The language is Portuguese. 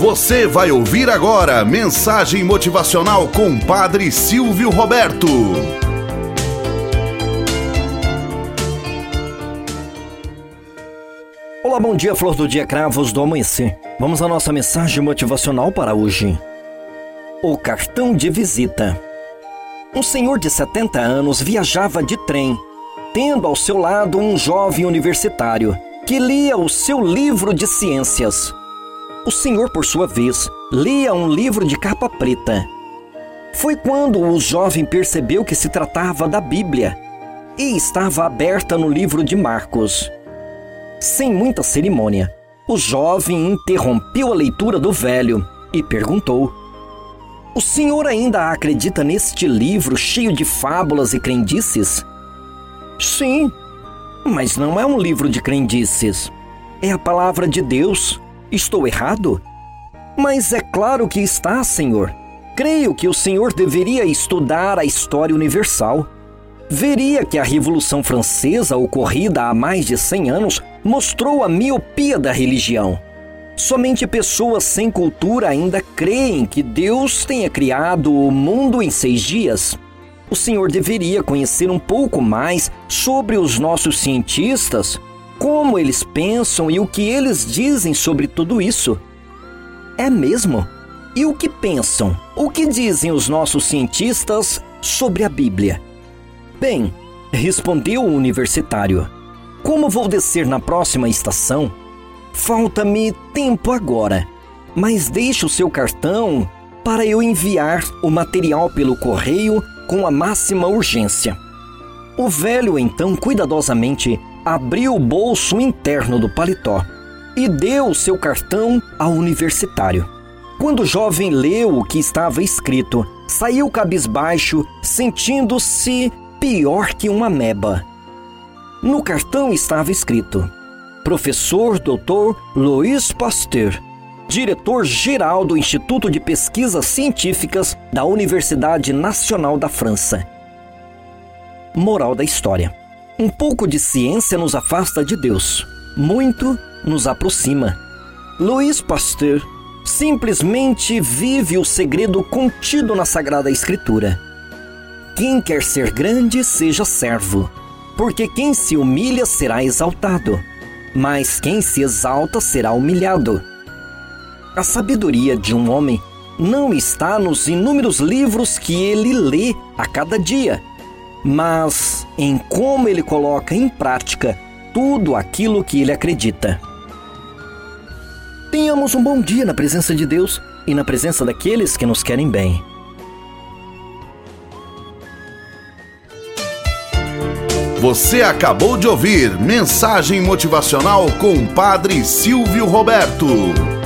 Você vai ouvir agora mensagem motivacional com Padre Silvio Roberto. Olá, bom dia, flor do dia, cravos do amanhecer. Vamos à nossa mensagem motivacional para hoje. O cartão de visita. Um senhor de 70 anos viajava de trem, tendo ao seu lado um jovem universitário que lia o seu livro de ciências. O senhor, por sua vez, lia um livro de capa preta. Foi quando o jovem percebeu que se tratava da Bíblia e estava aberta no livro de Marcos. Sem muita cerimônia, o jovem interrompeu a leitura do velho e perguntou: O senhor ainda acredita neste livro cheio de fábulas e crendices? Sim, mas não é um livro de crendices. É a palavra de Deus. Estou errado? Mas é claro que está, senhor. Creio que o senhor deveria estudar a história universal. Veria que a Revolução Francesa, ocorrida há mais de 100 anos, mostrou a miopia da religião. Somente pessoas sem cultura ainda creem que Deus tenha criado o mundo em seis dias. O senhor deveria conhecer um pouco mais sobre os nossos cientistas como eles pensam e o que eles dizem sobre tudo isso. É mesmo? E o que pensam? O que dizem os nossos cientistas sobre a Bíblia? Bem, respondeu o universitário. Como vou descer na próxima estação? Falta-me tempo agora, mas deixe o seu cartão para eu enviar o material pelo correio com a máxima urgência. O velho então cuidadosamente abriu o bolso interno do paletó e deu seu cartão ao universitário. Quando o jovem leu o que estava escrito, saiu cabisbaixo, sentindo-se pior que uma meba. No cartão estava escrito: Professor Dr. Louis Pasteur, diretor-geral do Instituto de Pesquisas Científicas da Universidade Nacional da França. Moral da história. Um pouco de ciência nos afasta de Deus, muito nos aproxima. Louis Pasteur simplesmente vive o segredo contido na Sagrada Escritura. Quem quer ser grande, seja servo, porque quem se humilha será exaltado, mas quem se exalta será humilhado. A sabedoria de um homem não está nos inúmeros livros que ele lê a cada dia mas em como ele coloca em prática tudo aquilo que ele acredita. Tenhamos um bom dia na presença de Deus e na presença daqueles que nos querem bem. Você acabou de ouvir Mensagem Motivacional com o Padre Silvio Roberto.